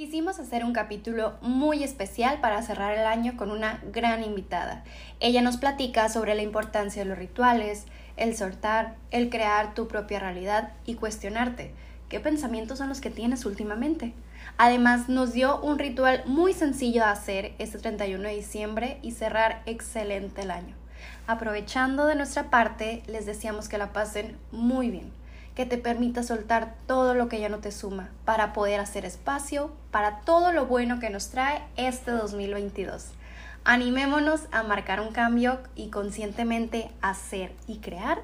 Quisimos hacer un capítulo muy especial para cerrar el año con una gran invitada. Ella nos platica sobre la importancia de los rituales, el soltar, el crear tu propia realidad y cuestionarte qué pensamientos son los que tienes últimamente. Además, nos dio un ritual muy sencillo de hacer este 31 de diciembre y cerrar excelente el año. Aprovechando de nuestra parte, les deseamos que la pasen muy bien que te permita soltar todo lo que ya no te suma para poder hacer espacio para todo lo bueno que nos trae este 2022. Animémonos a marcar un cambio y conscientemente hacer y crear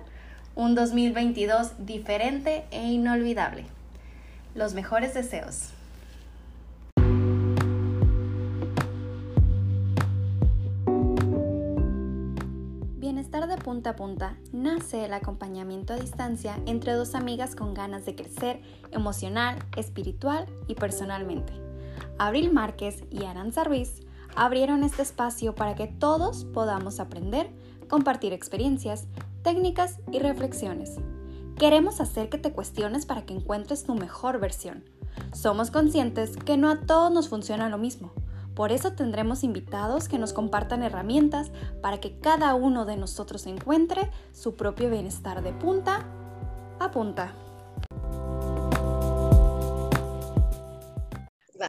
un 2022 diferente e inolvidable. Los mejores deseos. De punta a punta nace el acompañamiento a distancia entre dos amigas con ganas de crecer emocional, espiritual y personalmente. Abril Márquez y Aranza Ruiz abrieron este espacio para que todos podamos aprender, compartir experiencias, técnicas y reflexiones. Queremos hacer que te cuestiones para que encuentres tu mejor versión. Somos conscientes que no a todos nos funciona lo mismo por eso tendremos invitados que nos compartan herramientas para que cada uno de nosotros encuentre su propio bienestar de punta a punta.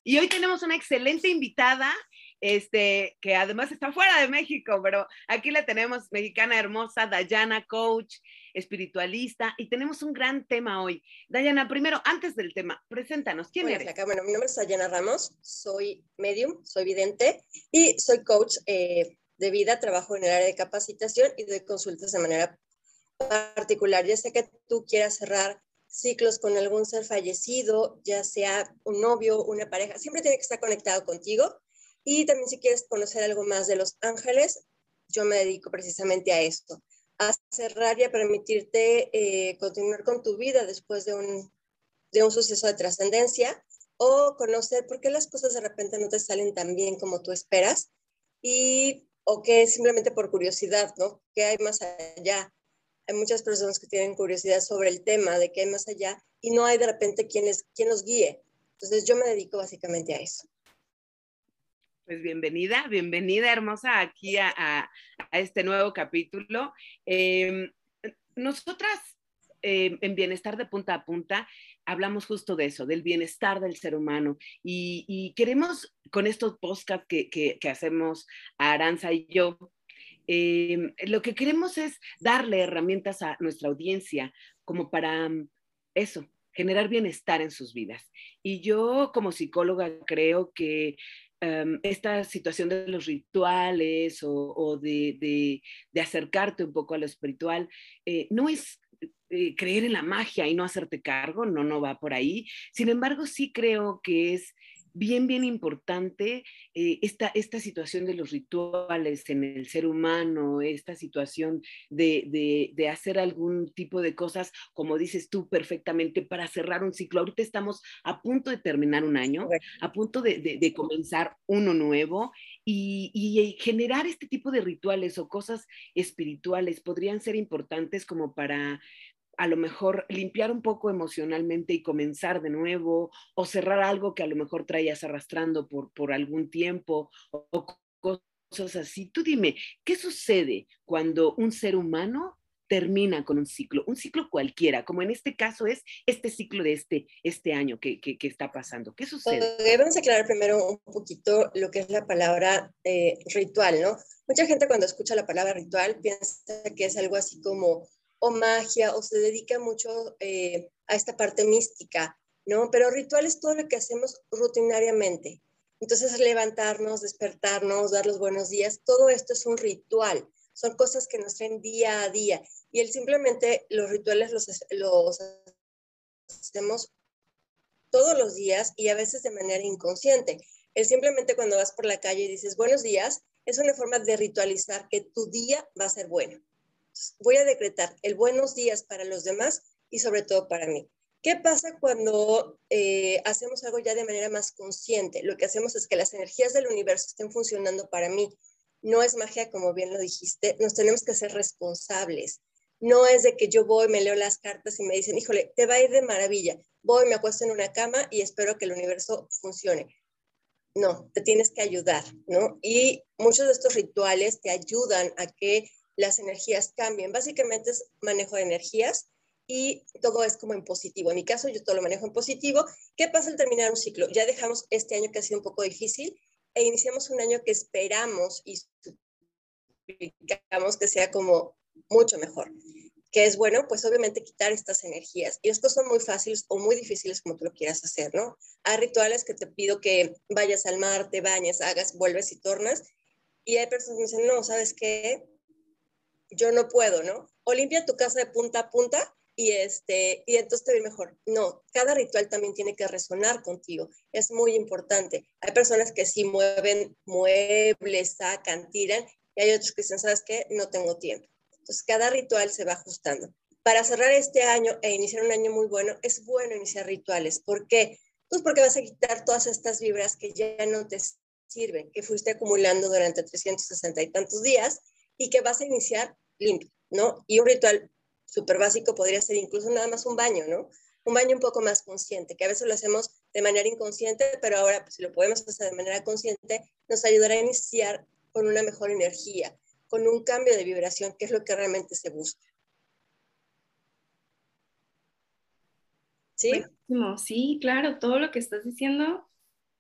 Y hoy tenemos una excelente invitada, este, que además está fuera de México, pero aquí la tenemos, mexicana hermosa, Dayana, coach, espiritualista, y tenemos un gran tema hoy. Dayana, primero, antes del tema, preséntanos, ¿quién eres? bueno, mi nombre es Dayana Ramos, soy medium, soy vidente y soy coach eh, de vida, trabajo en el área de capacitación y doy consultas de manera particular. Ya sé que tú quieras cerrar ciclos con algún ser fallecido, ya sea un novio, una pareja, siempre tiene que estar conectado contigo. Y también si quieres conocer algo más de los ángeles, yo me dedico precisamente a esto a cerrar y a permitirte eh, continuar con tu vida después de un, de un suceso de trascendencia o conocer por qué las cosas de repente no te salen tan bien como tú esperas y o que simplemente por curiosidad, ¿no? ¿Qué hay más allá? Hay muchas personas que tienen curiosidad sobre el tema de qué hay más allá y no hay de repente quien, les, quien los guíe. Entonces yo me dedico básicamente a eso. Pues bienvenida, bienvenida hermosa aquí a, este nuevo capítulo. Em, nosotras em, en Bienestar de Punta a Punta hablamos justo de eso, del bienestar del ser humano y, queremos con estos podcasts que, hacemos Aranza y yo, em, lo que queremos es darle herramientas a nuestra audiencia como para eso, generar bienestar en sus vidas. Y yo como psicóloga creo que Em, esta situación de los rituales o, de, acercarte un poco a lo espiritual, eh, no es eh, creer en la magia y no hacerte cargo, no, no va por ahí. Sin embargo, sí creo que es bien, bien importante eh, esta, esta situación de los rituales en el ser humano, esta situación de, de, hacer algún tipo de cosas, como dices tú perfectamente, para cerrar un ciclo. Ahorita estamos a punto de terminar un año, a punto de, de comenzar uno nuevo y, y, generar este tipo de rituales o cosas espirituales podrían ser importantes como para a lo mejor limpiar un poco emocionalmente y comenzar de nuevo o cerrar algo que a lo mejor traías arrastrando por, por algún tiempo o, cosas así. Tú dime, ¿qué sucede cuando un ser humano termina con un ciclo, un ciclo cualquiera, como en este caso es este ciclo de este, este año que, que, está pasando. ¿Qué sucede? Debemos aclarar primero un poquito lo que es la palabra eh, ritual, ¿no? Mucha gente cuando escucha la palabra ritual piensa que es algo así como o magia o se dedica mucho eh, a esta parte mística, ¿no? Pero ritual es todo lo que hacemos rutinariamente. Entonces, levantarnos, despertarnos, dar los buenos días, todo esto es un ritual. Son cosas que nos traen día a día. Y él simplemente, los rituales los, los hacemos todos los días y a veces de manera inconsciente. Él simplemente cuando vas por la calle y dices buenos días, es una forma de ritualizar que tu día va a ser bueno voy a decretar el buenos días para los demás y sobre todo para mí. ¿Qué pasa cuando eh, hacemos algo ya de manera más consciente? Lo que hacemos es que las energías del universo estén funcionando para mí. No es magia, como bien lo dijiste, nos tenemos que ser responsables. No es de que yo voy, me leo las cartas y me dicen, híjole, te va a ir de maravilla. voy, me acuesto en una cama y espero que el universo funcione. No, te tienes que ayudar, ¿no? Y muchos de estos rituales te ayudan a que las energías cambien. Básicamente es manejo de energías y todo es como en positivo. En mi caso, yo todo lo manejo en positivo. ¿Qué pasa al terminar un ciclo? Ya dejamos este año que ha sido un poco difícil e iniciamos un año que esperamos y suplicamos que sea como mucho mejor. ¿Qué es bueno? Pues obviamente quitar estas energías. Y estos son muy fáciles o muy difíciles como tú lo quieras hacer, ¿no? Hay rituales que te pido que vayas al mar, te bañes, hagas, vuelves y tornas. Y hay personas que dicen, no, ¿sabes qué? Yo no puedo, ¿no? O limpia tu casa de punta a punta y, este, y entonces te ve mejor. No, cada ritual también tiene que resonar contigo. Es muy importante. Hay personas que sí mueven muebles, sacan, tiran, y hay otros que dicen, ¿sabes qué? No tengo tiempo. Entonces, cada ritual se va ajustando. Para cerrar este año e iniciar un año muy bueno, es bueno iniciar rituales. ¿Por qué? Pues porque vas a quitar todas estas vibras que ya no te sirven, que fuiste acumulando durante 360 y tantos días y que vas a iniciar limpio, ¿no? Y un ritual súper básico podría ser incluso nada más un baño, ¿no? Un baño un poco más consciente, que a veces lo hacemos de manera inconsciente, pero ahora pues, si lo podemos hacer de manera consciente, nos ayudará a iniciar con una mejor energía, con un cambio de vibración, que es lo que realmente se busca. ¿Sí? Sí, claro, todo lo que estás diciendo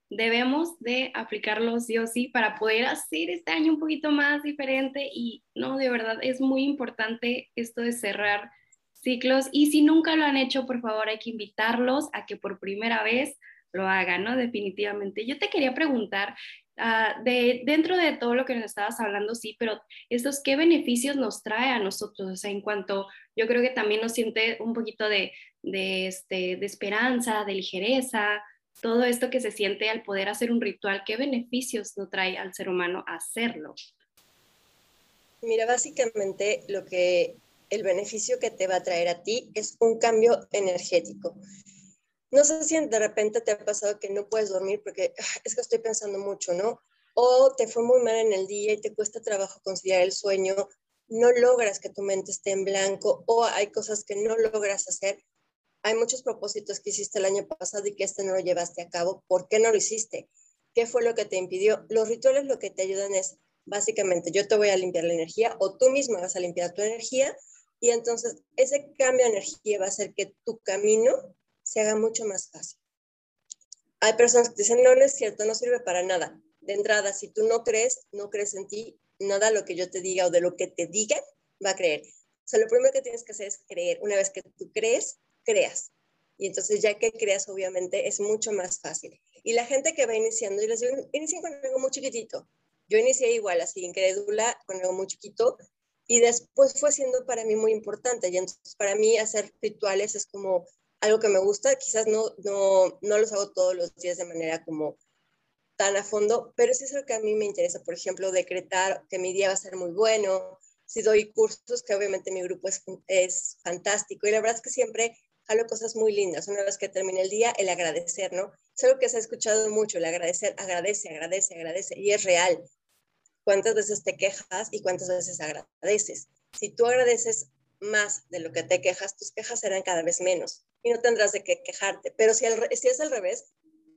debemos de aplicarlo sí o sí para poder hacer este año un poquito más diferente y no, de verdad es muy importante esto de cerrar ciclos y si nunca lo han hecho, por favor hay que invitarlos a que por primera vez lo hagan, ¿no? Definitivamente. Yo te quería preguntar, Ah, de, dentro de todo lo que nos estabas hablando, sí, pero estos, ¿qué beneficios nos trae a nosotros? O sea, en cuanto, yo creo que también nos siente un poquito de, de, este, de esperanza, de ligereza, todo esto que se siente al poder hacer un ritual, ¿qué beneficios nos trae al ser humano hacerlo? Mira, básicamente lo que el beneficio que te va a traer a ti es un cambio energético. No sé si de repente te ha pasado que no puedes dormir porque es que estoy pensando mucho, ¿no? O te fue muy mal en el día y te cuesta trabajo conciliar el sueño, no logras que tu mente esté en blanco o hay cosas que no logras hacer. Hay muchos propósitos que hiciste el año pasado y que este no lo llevaste a cabo. ¿Por qué no lo hiciste? ¿Qué fue lo que te impidió? Los rituales lo que te ayudan es, básicamente, yo te voy a limpiar la energía o tú misma vas a limpiar tu energía y entonces ese cambio de energía va a hacer que tu camino se haga mucho más fácil. Hay personas que dicen, no, no es cierto, no sirve para nada. De entrada, si tú no crees, no crees en ti, nada lo que yo te diga o de lo que te digan va a creer. O sea, lo primero que tienes que hacer es creer. Una vez que tú crees, creas. Y entonces ya que creas, obviamente, es mucho más fácil. Y la gente que va iniciando, yo les digo, inicien con algo muy chiquitito. Yo inicié igual, así, incrédula, con algo muy chiquito. Y después fue siendo para mí muy importante. Y entonces para mí hacer rituales es como algo que me gusta, quizás no, no, no los hago todos los días de manera como tan a fondo, pero sí es lo que a mí me interesa, por ejemplo, decretar que mi día va a ser muy bueno, si doy cursos, que obviamente mi grupo es, es fantástico, y la verdad es que siempre jalo cosas muy lindas. Una vez que termine el día, el agradecer, ¿no? Es algo que se ha escuchado mucho, el agradecer, agradece, agradece, agradece, y es real. ¿Cuántas veces te quejas y cuántas veces agradeces? Si tú agradeces más de lo que te quejas, tus quejas serán cada vez menos y no tendrás de qué quejarte. Pero si, si es al revés,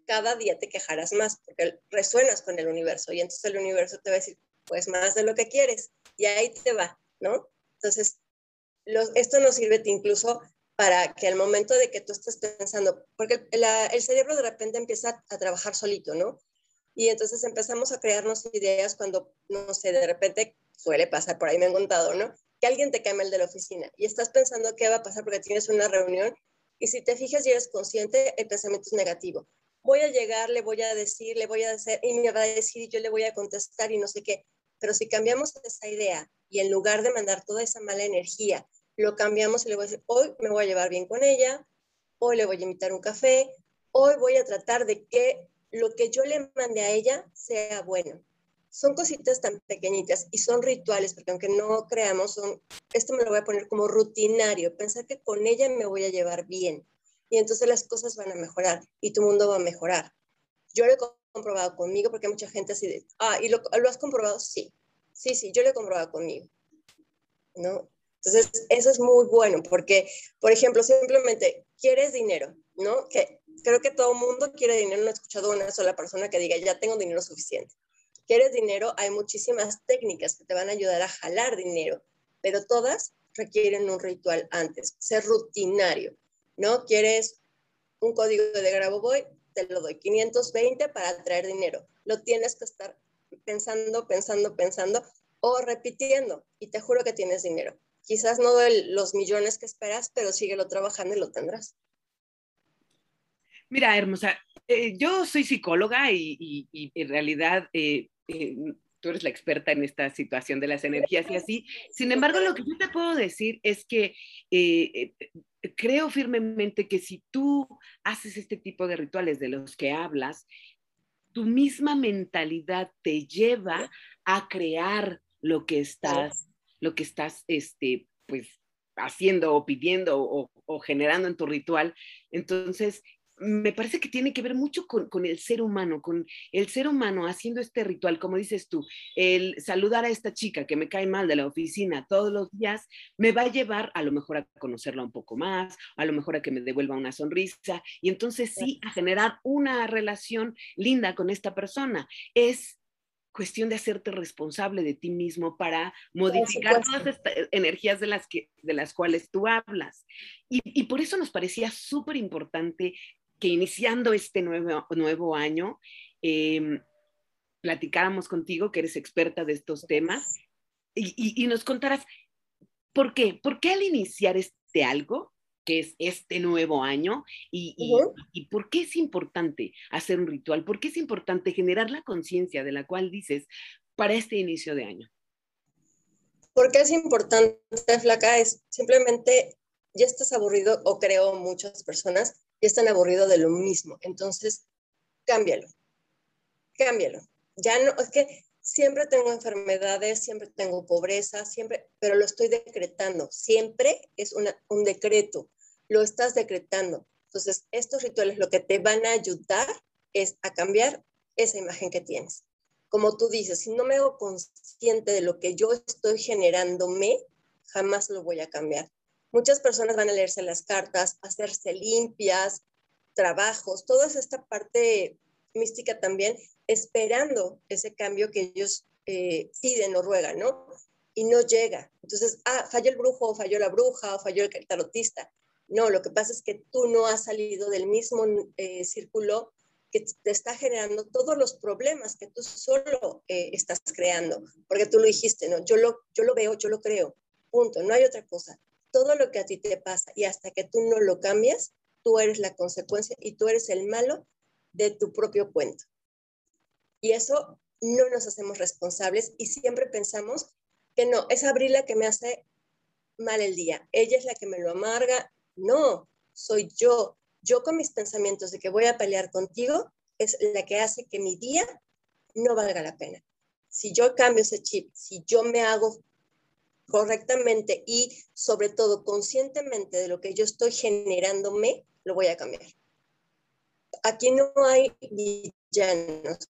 cada día te quejarás más porque resuenas con el universo y entonces el universo te va a decir, pues más de lo que quieres y ahí te va, ¿no? Entonces, los, esto nos sirve incluso para que al momento de que tú estés pensando, porque el cerebro de repente empieza a trabajar solito, ¿no? Y entonces empezamos a crearnos ideas cuando, no sé, de repente suele pasar, por ahí me han contado, ¿no? Que alguien te cae mal de la oficina y estás pensando qué va a pasar porque tienes una reunión y si te fijas y eres consciente, el pensamiento es negativo. Voy a llegar, le voy a decir, le voy a hacer, y me va a decir, y yo le voy a contestar y no sé qué. Pero si cambiamos esa idea y en lugar de mandar toda esa mala energía, lo cambiamos y le voy a decir, hoy me voy a llevar bien con ella, hoy le voy a invitar un café, hoy voy a tratar de que lo que yo le mande a ella sea bueno son cositas tan pequeñitas y son rituales, porque aunque no creamos, son, esto me lo voy a poner como rutinario, pensar que con ella me voy a llevar bien y entonces las cosas van a mejorar y tu mundo va a mejorar. Yo lo he comprobado conmigo porque hay mucha gente así de, ah, ¿y lo, lo has comprobado? Sí, sí, sí, yo lo he comprobado conmigo, ¿no? Entonces, eso es muy bueno porque, por ejemplo, simplemente quieres dinero, ¿no? Que creo que todo mundo quiere dinero, no he escuchado una sola persona que diga, ya tengo dinero suficiente. Quieres dinero, hay muchísimas técnicas que te van a ayudar a jalar dinero, pero todas requieren un ritual antes, ser rutinario, ¿no? Quieres un código de Grabovoi, te lo doy, 520 para traer dinero. Lo tienes que estar pensando, pensando, pensando o repitiendo y te juro que tienes dinero. Quizás no de los millones que esperas, pero síguelo trabajando y lo tendrás. Mira, hermosa, eh, yo soy psicóloga y, en realidad eh, eh, tú eres la experta en esta situación de las energías y así. Sin embargo, lo que yo te puedo decir es que creo firmemente que si tú haces este tipo de rituales de los que hablas, tu misma mentalidad te lleva a crear lo que estás, lo que estás, este, pues, haciendo o pidiendo o, generando en tu ritual. Entonces, me parece que tiene que ver mucho con, el ser humano, con el ser humano haciendo este ritual, como dices tú, el saludar a esta chica que me cae mal de la oficina todos los días, me va a llevar a lo mejor a conocerla un poco más, a lo mejor a que me devuelva una sonrisa y entonces sí, a generar una relación linda con esta persona. Es cuestión de hacerte responsable de ti mismo para modificar todas estas energías de las, que, de las cuales tú hablas. Y, y por eso nos parecía súper importante que iniciando este nuevo, nuevo año, eh, platicáramos contigo, que eres experta de estos temas, y, nos contarás por qué, por qué al iniciar este algo, que es este nuevo año, y, y por qué es importante hacer un ritual, por qué es importante generar la conciencia de la cual dices para este inicio de año. ¿Por qué es importante, Flaca? Es simplemente, ya estás aburrido, o creo muchas personas, ya están aburridos de lo mismo. Entonces, cámbialo, cámbialo. Ya no, es que siempre tengo enfermedades, siempre tengo pobreza, siempre, pero lo estoy decretando. Siempre es un decreto, lo estás decretando. Entonces, estos rituales lo que te van a ayudar es a cambiar esa imagen que tienes. Como tú dices, si no me hago consciente de lo que yo estoy generándome, jamás lo voy a cambiar. Muchas personas van a leerse las cartas, hacerse limpias, trabajos, toda esta parte mística también, esperando ese cambio que ellos eh, piden o ruegan, ¿no? Y no llega. Entonces, ah, falló el brujo, falló la bruja, o falló el tarotista. No, lo que pasa es que tú no has salido del mismo eh, círculo que te está generando todos los problemas que tú solo eh, estás creando, porque tú lo dijiste, ¿no? Yo lo, yo lo veo, yo lo creo, punto, no hay otra cosa todo lo que a ti te pasa y hasta que tú no lo cambias, tú eres la consecuencia y tú eres el malo de tu propio cuento. Y eso no nos hacemos responsables y siempre pensamos que no, es Abril la que me hace mal el día, ella es la que me lo amarga. No, soy yo. Yo con mis pensamientos de que voy a pelear contigo es la que hace que mi día no valga la pena. Si yo cambio ese chip, si yo me hago correctamente y sobre todo conscientemente de lo que yo estoy generándome, lo voy a cambiar. Aquí no hay villanos.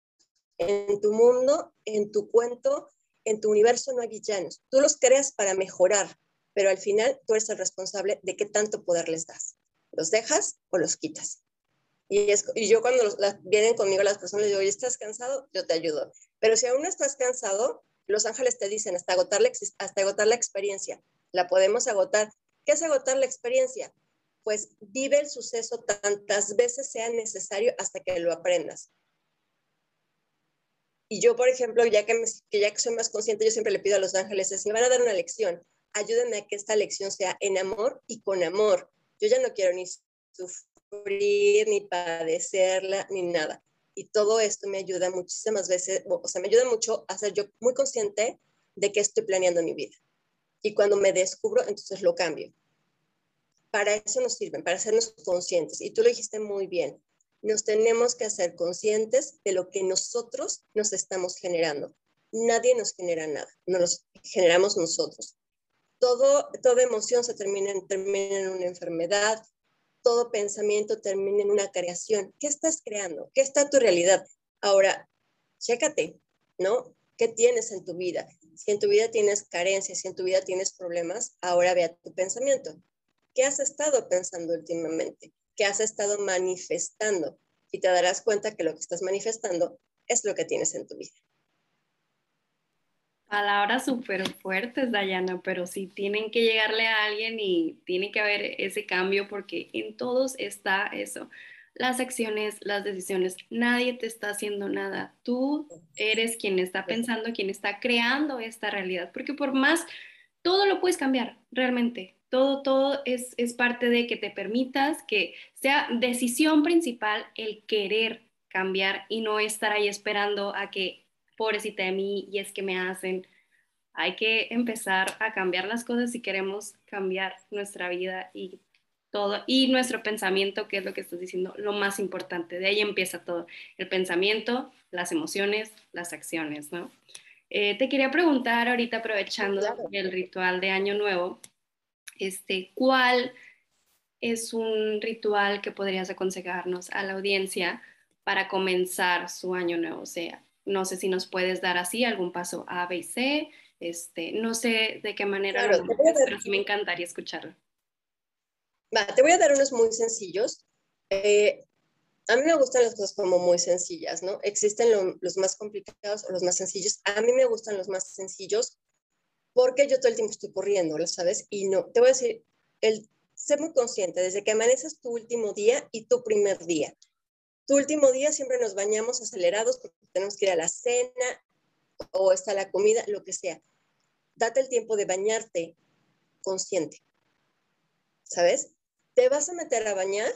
En tu mundo, en tu cuento, en tu universo no hay villanos. Tú los creas para mejorar, pero al final tú eres el responsable de qué tanto poder les das. ¿Los dejas o los quitas? Y, yo cuando vienen conmigo las personas les digo, ¿estás cansado? Yo te ayudo. Pero si aún no estás cansado, los ángeles te dicen hasta agotar la, hasta agotar la experiencia. La podemos agotar. ¿Qué es agotar la experiencia? Pues vive el suceso tantas veces sea necesario hasta que lo aprendas. Y yo, por ejemplo, ya que, ya que soy más consciente, yo siempre le pido a los ángeles, si me van a dar una lección, ayúdenme a que esta lección sea en amor y con amor. Yo ya no quiero ni sufrir, ni padecerla, ni nada. Y todo esto me ayuda muchísimas veces, o sea, me ayuda mucho a ser yo muy consciente de que estoy planeando mi vida. Y cuando me descubro, entonces lo cambio. Para eso nos sirven, para hacernos conscientes. Y tú lo dijiste muy bien. Nos tenemos que hacer conscientes de lo que nosotros nos estamos generando. Nadie nos genera nada, nos generamos nosotros. Todo, toda emoción se termina, termina en una enfermedad, todo pensamiento termina en una creación. ¿Qué estás creando? ¿Qué está tu realidad? Ahora, chécate, ¿no? ¿Qué tienes en tu vida? Si en tu vida tienes carencias, si en tu vida tienes problemas, ahora vea tu pensamiento. qué has estado pensando últimamente, qué has estado manifestando y te darás cuenta que lo que estás manifestando es lo que tienes en tu vida. Palabras súper fuertes, Dayana, pero sí tienen que llegarle a alguien y tiene que haber ese cambio porque en todos está eso. Las acciones, las decisiones, nadie te está haciendo nada. Tú eres quien está pensando, quien está creando esta realidad, porque por más, todo lo puedes cambiar, realmente. Todo, todo es, es parte de que te permitas que sea decisión principal el querer cambiar y no estar ahí esperando a que pobrecita de mí y es que me hacen. Hay que empezar a cambiar las cosas si queremos cambiar nuestra vida y todo. Y nuestro pensamiento, que es lo que estás diciendo, lo más importante. De ahí empieza todo. El pensamiento, las emociones, las acciones, ¿no? Eh, te quería preguntar ahorita, aprovechando el ritual de Año Nuevo, este, ¿cuál es un ritual que podrías aconsejarnos a la audiencia para comenzar su año nuevo? O sea, no sé si nos puedes dar así algún paso A, B y C. Este, no sé de qué manera lo pero sí me encantaría escucharlo. Va, te voy a dar unos muy sencillos. Eh, a mí me gustan las cosas como muy sencillas, ¿no? Existen los más complicados o los más sencillos. A mí me gustan los más sencillos porque yo todo el tiempo estoy corriendo, ¿lo sabes? Y no, te voy a decir, el ser muy consciente, desde que amaneces tu último día y tu primer día. Tu último día siempre nos bañamos acelerados porque tenemos que ir a la cena o está la comida, lo que sea. Date el tiempo de bañarte consciente. ¿Sabes? Te vas a meter a bañar.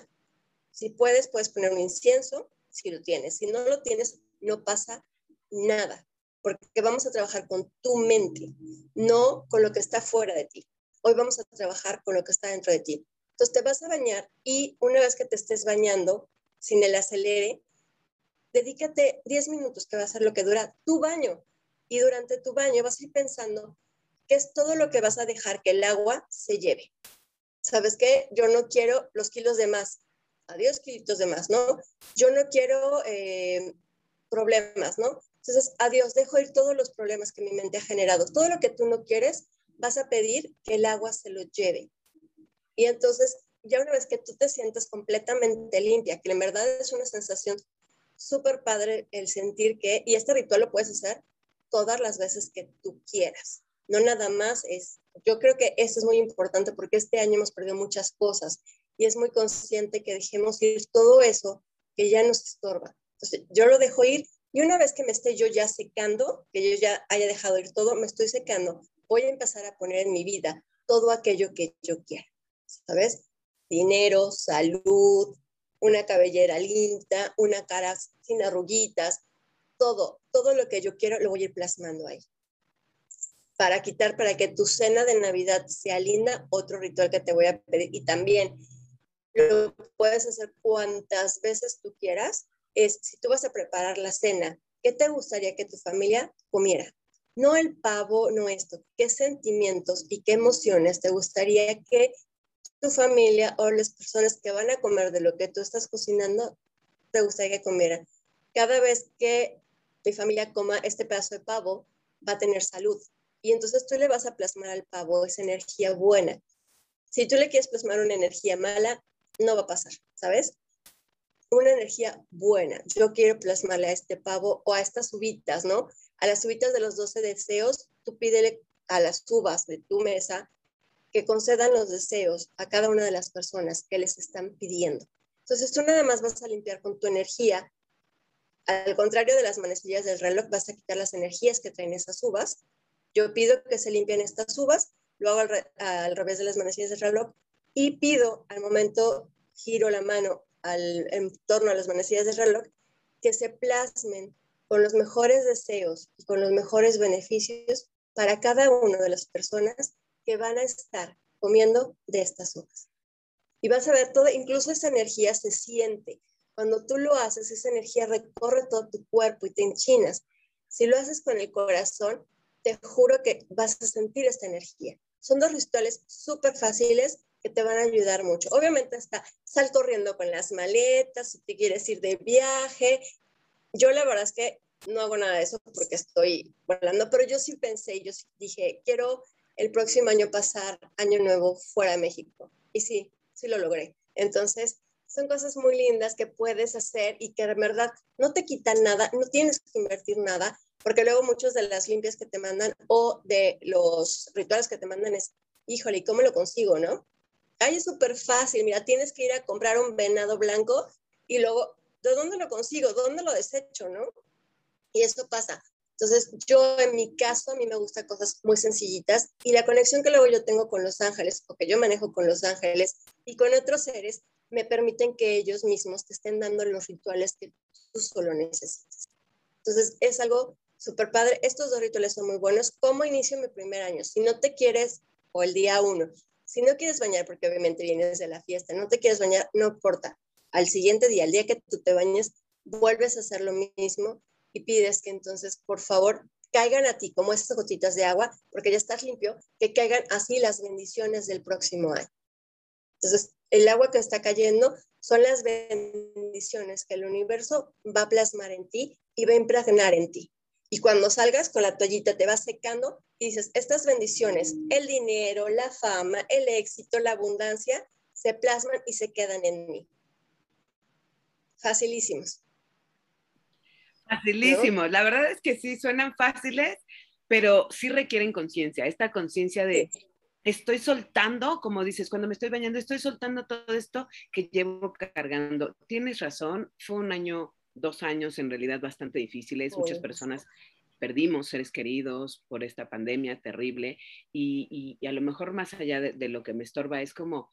Si puedes, puedes poner un incienso, si lo tienes. Si no lo tienes, no pasa nada, porque vamos a trabajar con tu mente, no con lo que está fuera de ti. Hoy vamos a trabajar con lo que está dentro de ti. Entonces te vas a bañar y una vez que te estés bañando, sin el acelere, dedícate 10 minutos, que va a ser lo que dura tu baño. Y durante tu baño vas a ir pensando qué es todo lo que vas a dejar que el agua se lleve. ¿Sabes qué? Yo no quiero los kilos de más. Adiós, kilitos de más, ¿no? Yo no quiero eh, problemas, ¿no? Entonces, adiós, dejo ir todos los problemas que mi mente ha generado. Todo lo que tú no quieres, vas a pedir que el agua se lo lleve. Y entonces ya una vez que tú te sientes completamente limpia, que en verdad es una sensación súper padre el sentir que, y este ritual lo puedes hacer todas las veces que tú quieras, no nada más es, yo creo que eso es muy importante porque este año hemos perdido muchas cosas y es muy consciente que dejemos ir todo eso que ya nos estorba. Entonces, yo lo dejo ir y una vez que me esté yo ya secando, que yo ya haya dejado ir todo, me estoy secando, voy a empezar a poner en mi vida todo aquello que yo quiera, ¿sabes? Dinero, salud, una cabellera linda, una cara sin arruguitas, todo, todo lo que yo quiero lo voy a ir plasmando ahí. Para quitar, para que tu cena de Navidad sea linda, otro ritual que te voy a pedir y también lo puedes hacer cuantas veces tú quieras, es si tú vas a preparar la cena, ¿qué te gustaría que tu familia comiera? No el pavo, no esto. ¿Qué sentimientos y qué emociones te gustaría que tu familia o las personas que van a comer de lo que tú estás cocinando te gustaría que comieran. Cada vez que mi familia coma este pedazo de pavo, va a tener salud. Y entonces tú le vas a plasmar al pavo esa energía buena. Si tú le quieres plasmar una energía mala, no va a pasar, ¿sabes? Una energía buena. Yo quiero plasmarle a este pavo o a estas uvitas, ¿no? A las uvitas de los 12 deseos, tú pídele a las uvas de tu mesa que concedan los deseos a cada una de las personas que les están pidiendo. Entonces tú nada más vas a limpiar con tu energía. Al contrario de las manecillas del reloj, vas a quitar las energías que traen esas uvas. Yo pido que se limpien estas uvas, lo hago al, revés de las manecillas del reloj y pido al momento, giro la mano al, en torno a las manecillas del reloj, que se plasmen con los mejores deseos y con los mejores beneficios para cada una de las personas que van a estar comiendo de estas uvas. Y vas a ver todo, incluso esa energía se siente. Cuando tú lo haces, esa energía recorre todo tu cuerpo y te enchinas. Si lo haces con el corazón, te juro que vas a sentir esta energía. Son dos rituales súper fáciles que te van a ayudar mucho. Obviamente hasta sal corriendo con las maletas, si te quieres ir de viaje. Yo la verdad es que no hago nada de eso porque estoy volando, pero yo sí pensé, yo sí dije, quiero el próximo año pasar Año Nuevo fuera de México. Y sí, sí lo logré. Entonces, son cosas muy lindas que puedes hacer y que de verdad no te quitan nada, no tienes que invertir nada, porque luego muchos de las limpias que te mandan o de los rituales que te mandan es, híjole, ¿y cómo lo consigo, no? Ay, es súper fácil, mira, tienes que ir a comprar un venado blanco y luego, ¿de dónde lo consigo? ¿Dónde lo desecho, no? Y eso pasa. Entonces, yo en mi caso, a mí me gustan cosas muy sencillitas y la conexión que luego yo tengo con los ángeles, o que yo manejo con los ángeles y con otros seres, me permiten que ellos mismos te estén dando los rituales que tú solo necesitas. Entonces, es algo súper padre. Estos dos rituales son muy buenos. ¿Cómo inicio mi primer año? Si no te quieres, o el día uno, si no quieres bañar, porque obviamente vienes de la fiesta, no te quieres bañar, no importa. Al siguiente día, el día que tú te bañes, vuelves a hacer lo mismo y pides que entonces, por favor, caigan a ti como esas gotitas de agua, porque ya estás limpio, que caigan así las bendiciones del próximo año. Entonces, el agua que está cayendo son las bendiciones que el universo va a plasmar en ti y va a impregnar en ti. Y cuando salgas con la toallita te vas secando y dices, estas bendiciones, el dinero, la fama, el éxito, la abundancia, se plasman y se quedan en mí. Facilísimos. Facilísimo. La verdad es que sí, suenan fáciles, pero sí requieren conciencia, esta conciencia de estoy soltando, como dices, cuando me estoy bañando, estoy soltando todo esto que llevo cargando. Tienes razón, fue un año, dos años en realidad bastante difíciles, muchas personas perdimos seres queridos por esta pandemia terrible y, a lo mejor más allá de, lo que me estorba es como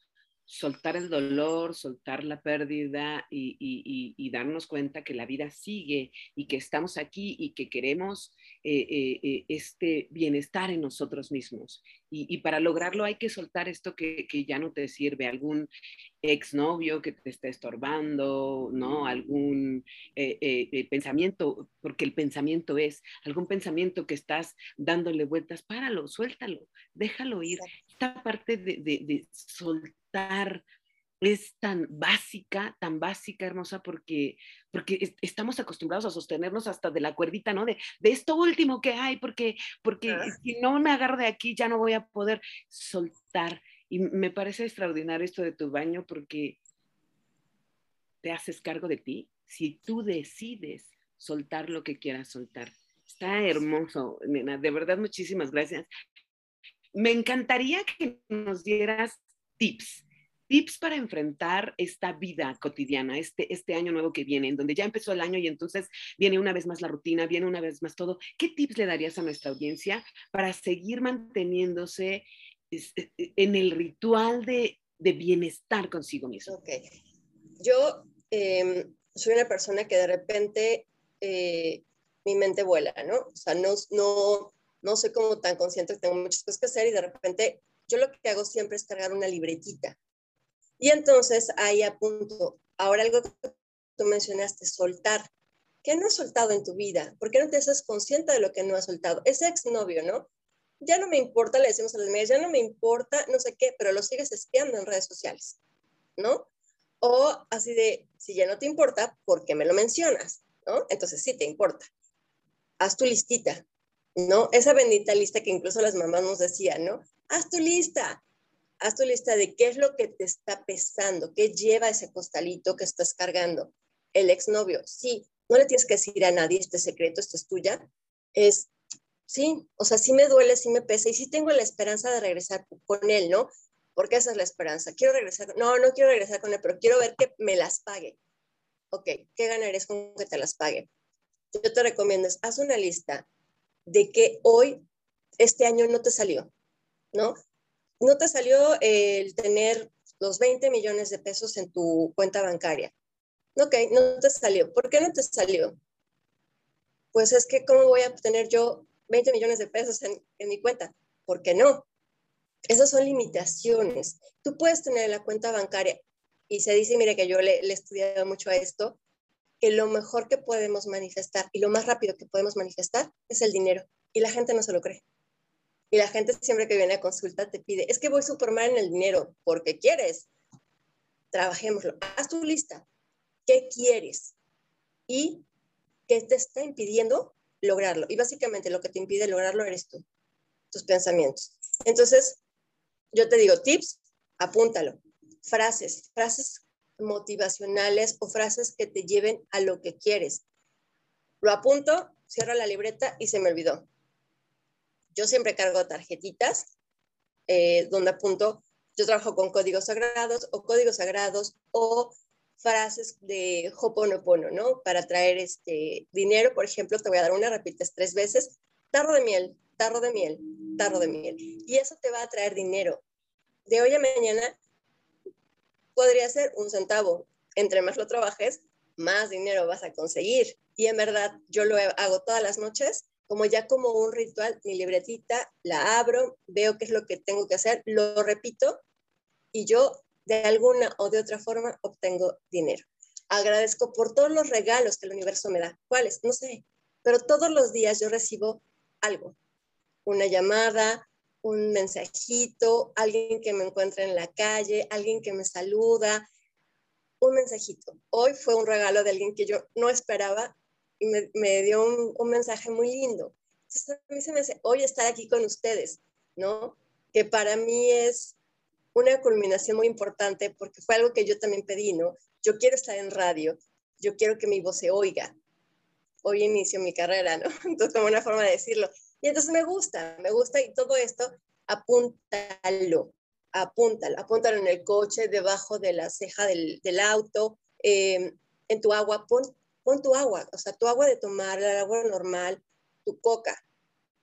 soltar el dolor, soltar la pérdida y, darnos cuenta que la vida sigue y que estamos aquí y que queremos eh, eh, eh, este bienestar en nosotros mismos. Y, para lograrlo hay que soltar esto que, ya no te sirve, algún exnovio que te está estorbando, ¿no? Algún pensamiento, porque el pensamiento es algún pensamiento que estás dándole vueltas, páralo, suéltalo, déjalo ir. Esta parte de, de soltar es tan básica, tan básica, hermosa, porque, porque estamos acostumbrados a sostenernos hasta de la cuerdita, ¿no? De, de esto último que hay, porque, porque si no me agarro de aquí ya no voy a poder soltar. Y me parece extraordinario esto de tu baño porque te haces cargo de ti si tú decides soltar lo que quieras soltar. Está hermoso, nena. De verdad, muchísimas gracias. Me encantaría que nos dieras tips, tips para enfrentar esta vida cotidiana, este, este año nuevo que viene, en donde ya empezó el año y entonces viene una vez más la rutina, viene una vez más todo. ¿Qué tips le darías a nuestra audiencia para seguir manteniéndose e, e, en el ritual de, bienestar consigo mismo? Ok. Yo em, soy una persona que de repente eh, mi mente vuela, ¿no? O sea, no, no, no soy como tan consciente que tengo muchas cosas que hacer y de repente yo lo que hago siempre es cargar una libretita. Y entonces ahí apunto. Ahora algo que tú mencionaste, soltar. ¿Qué no has soltado en tu vida? ¿Por qué no te haces consciente de lo que no has soltado? Ese exnovio, ¿no? Ya no me importa, le decimos a las medias, ya no me importa, no sé qué, pero lo sigues espiando en redes sociales, ¿no? O así de, si ya no te importa, ¿por qué me lo mencionas? ¿No? Entonces sí te importa. Haz tu listita, ¿no? Esa bendita lista que incluso las mamás nos decían, ¿no? haz tu lista, haz tu lista de qué es lo que te está pesando, qué lleva ese costalito que estás cargando. El exnovio, sí, no le tienes que decir a nadie este secreto, esto es tuya, es, sí, o sea, sí me duele, sí me pesa y sí tengo la esperanza de regresar con él, ¿no? Porque esa es la esperanza. Quiero regresar, no, no quiero regresar con él, pero quiero ver que me las pague. Ok, ¿qué ganarías con que te las pague? Yo te recomiendo, haz una lista de que hoy, este año no te salió, ¿no? No te salió el tener los 20 millones de pesos en tu cuenta bancaria. Ok, no te salió. ¿Por qué no te salió? Pues es que, ¿cómo voy a tener yo 20 millones de pesos en, mi cuenta? ¿Por qué no? Esas son limitaciones. Tú puedes tener la cuenta bancaria y se dice, mire que yo le, le he estudiado mucho a esto, que lo mejor que podemos manifestar y lo más rápido que podemos manifestar es el dinero. Y la gente no se lo cree. Y la gente siempre que viene a consulta te pide, es que voy súper mal en el dinero, porque quieres. Trabajémoslo. Haz tu lista. ¿Qué quieres? Y qué te está impidiendo lograrlo. Y básicamente lo que te impide lograrlo eres tú, tus pensamientos. Entonces, yo te digo, tips, apúntalo. frases, frases motivacionales o frases que te lleven a lo que quieres. Lo apunto, cierro la libreta y se me olvidó. Yo siempre cargo tarjetitas eh, donde apunto, yo trabajo con códigos sagrados o códigos sagrados o frases de Hoponopono, ¿no? Para traer este dinero, por ejemplo, te voy a dar una, repites tres veces, tarro de miel, tarro de miel, tarro de miel. Y eso te va a traer dinero. De hoy a mañana podría ser un centavo. Entre más lo trabajes, más dinero vas a conseguir. Y en verdad, yo lo hago todas las noches, como ya como un ritual, mi libretita, la abro, veo qué es lo que tengo que hacer, lo repito y yo de alguna o de otra forma obtengo dinero. Agradezco por todos los regalos que el universo me da. ¿Cuáles? No sé, pero todos los días yo recibo algo. Una llamada, un mensajito, alguien que me encuentra en la calle, alguien que me saluda, un mensajito. Hoy fue un regalo de alguien que yo no esperaba y me, dio un, un, mensaje muy lindo. Entonces a mí se me hace hoy estar aquí con ustedes, ¿no? Que para mí es una culminación muy importante porque fue algo que yo también pedí, ¿no? Yo quiero estar en radio, yo quiero que mi voz se oiga. Hoy inicio mi carrera, ¿no? Entonces, como una forma de decirlo. Y entonces me gusta, me gusta y todo esto, apúntalo, apúntalo, apúntalo en el coche, debajo de la ceja del, del auto, em, en tu agua, pon, pon tu agua, o sea, tu agua de tomar, el agua normal, tu coca.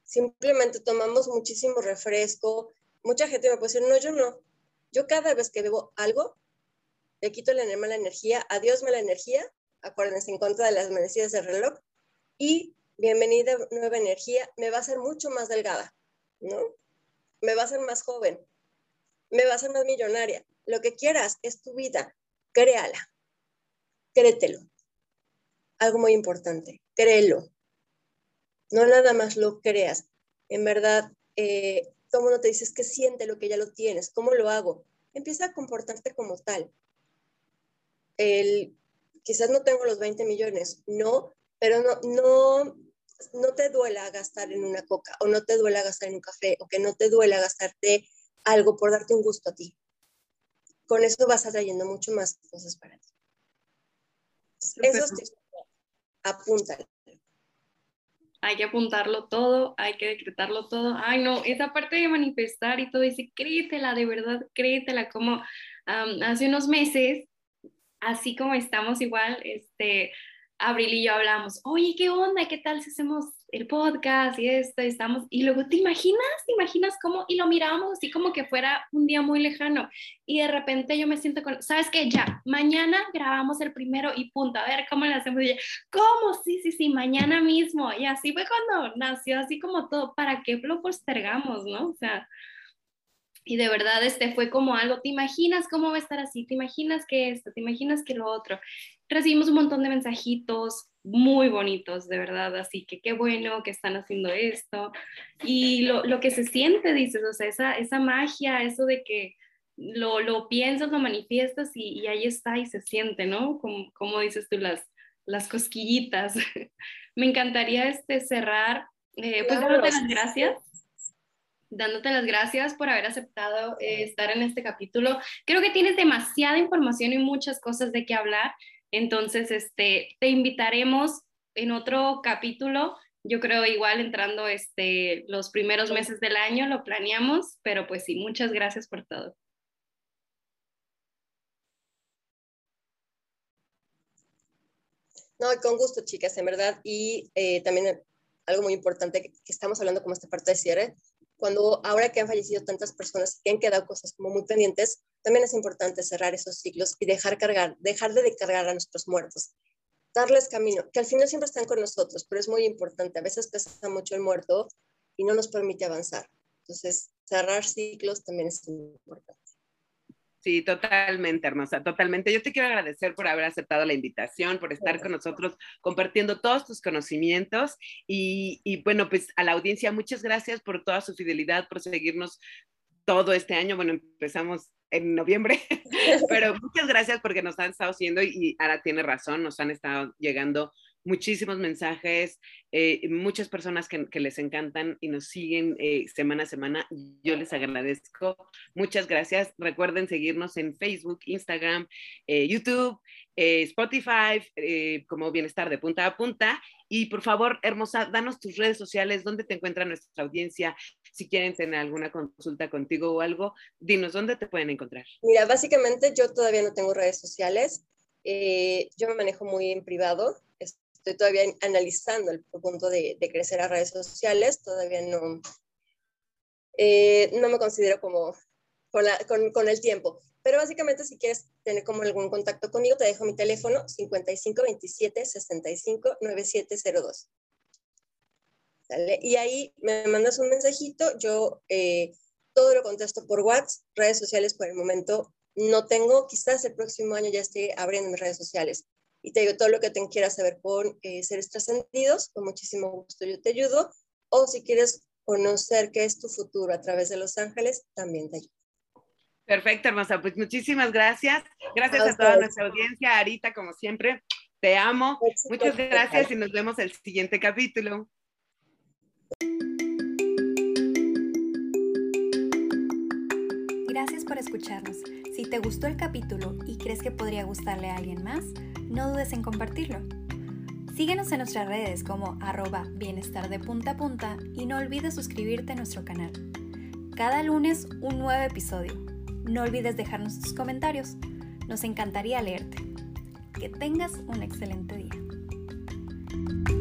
Simplemente tomamos muchísimo refresco. Mucha gente me puede decir, no, yo no. Yo cada vez que bebo algo, le quito la mala energía, adiós mala energía, acuérdense en contra de las manecillas del reloj, y bienvenida nueva energía, me va a hacer mucho más delgada, ¿no? Me va a hacer más joven, me va a hacer más millonaria. Lo que quieras es tu vida, créala, créetelo. Algo muy importante, créelo. No nada más lo creas. En verdad, eh, todo mundo te dice que siente lo que ya lo tienes, ¿cómo lo hago? Empieza a comportarte como tal. El, quizás no tengo los 20 millones, no, pero no, no, no te duela gastar en una coca o no te duela gastar en un café o que no te duela gastarte algo por darte un gusto a ti. Con eso vas atrayendo mucho más cosas para ti. Eso es apúntalo hay que apuntarlo todo, hay que decretarlo todo. Ay, no, esa parte de manifestar y todo, dice, créetela, de verdad, créetela, como hace unos meses, así como estamos igual, este, Abril y yo hablamos, oye, ¿qué onda? ¿Qué tal si hacemos el podcast y esto? Y estamos, y luego, ¿te imaginas? ¿Te imaginas cómo? Y lo mirábamos así como que fuera un día muy lejano. Y de repente yo me siento con, ¿sabes qué? Ya, mañana grabamos el primero y punto, a ver cómo le hacemos. Y ¿cómo? Sí, sí, sí, mañana mismo. Y así fue cuando nació, así como todo, ¿para qué lo postergamos, no? O sea, y de verdad este fue como algo, ¿te imaginas cómo va a estar así? ¿Te imaginas que esto? ¿Te imaginas que lo otro? Recibimos un montón de mensajitos muy bonitos, de verdad, así que qué bueno que están haciendo esto. Y lo, lo que se siente, dices, o sea, esa, esa magia, eso de que lo, lo piensas, lo manifiestas y, y, ahí está y se siente, ¿no? Como, como dices tú, las, las cosquillitas. Me encantaría este, cerrar, eh, pues dándote las gracias dándote las gracias por haber aceptado eh, estar en este capítulo. Creo que tienes demasiada información y muchas cosas de qué hablar. Entonces, este, te invitaremos en otro capítulo. Yo creo igual entrando este, los primeros meses del año, lo planeamos, pero pues sí, muchas gracias por todo. No, con gusto, chicas, en verdad. Y eh, también algo muy importante que, estamos hablando como esta parte de cierre, cuando ahora que han fallecido tantas personas que han quedado cosas como muy pendientes, también es importante cerrar esos ciclos y dejar cargar, dejar de cargar a nuestros muertos, darles camino, que al final siempre están con nosotros, pero es muy importante. A veces pesa mucho el muerto y no nos permite avanzar. Entonces, cerrar ciclos también es importante. Sí, totalmente, hermosa, totalmente. Yo te quiero agradecer por haber aceptado la invitación, por estar con nosotros compartiendo todos tus conocimientos y, y, bueno, pues a la audiencia, muchas gracias por toda su fidelidad, por seguirnos todo este año. Bueno, empezamos en noviembre, pero muchas gracias porque nos han estado siguiendo y, ahora tiene razón, nos han estado llegando muchísimos mensajes, eh, muchas personas que, les encantan y nos siguen eh, semana a semana. Yo les agradezco. Muchas gracias. Recuerden seguirnos en Facebook, Instagram, eh, YouTube, Spotify, como Bienestar de Punta a Punta. Y por favor, hermosa, danos tus redes sociales, dónde te encuentra nuestra audiencia. Si quieren tener alguna consulta contigo o algo, dinos dónde te pueden encontrar. Mira, básicamente yo todavía no tengo redes sociales. yo me manejo muy en privado estoy todavía analizando el punto de, crecer a redes sociales, todavía no, eh, no me considero como con, con, el tiempo. Pero básicamente si quieres tener como algún contacto conmigo, te dejo mi teléfono 5527 65 9702. Y ahí me mandas un mensajito, yo eh, todo lo contesto por WhatsApp, redes sociales por el momento no tengo, quizás el próximo año ya esté abriendo mis redes sociales y te digo todo lo que te quieras saber con eh, seres trascendidos, con muchísimo gusto yo te ayudo. O si quieres conocer qué es tu futuro a través de Los Ángeles, también te ayudo. Perfecto, hermosa. Pues muchísimas gracias. Gracias a, toda nuestra audiencia. Arita, como siempre, te amo. Muchas gracias y nos vemos el siguiente capítulo. Gracias por escucharnos. Si te gustó el capítulo y crees que podría gustarle a alguien más, no dudes en compartirlo. Síguenos en nuestras redes como arroba bienestar de punta a punta y no olvides suscribirte a nuestro canal. Cada lunes un nuevo episodio. No olvides dejarnos tus comentarios. Nos encantaría leerte. Que tengas un excelente día.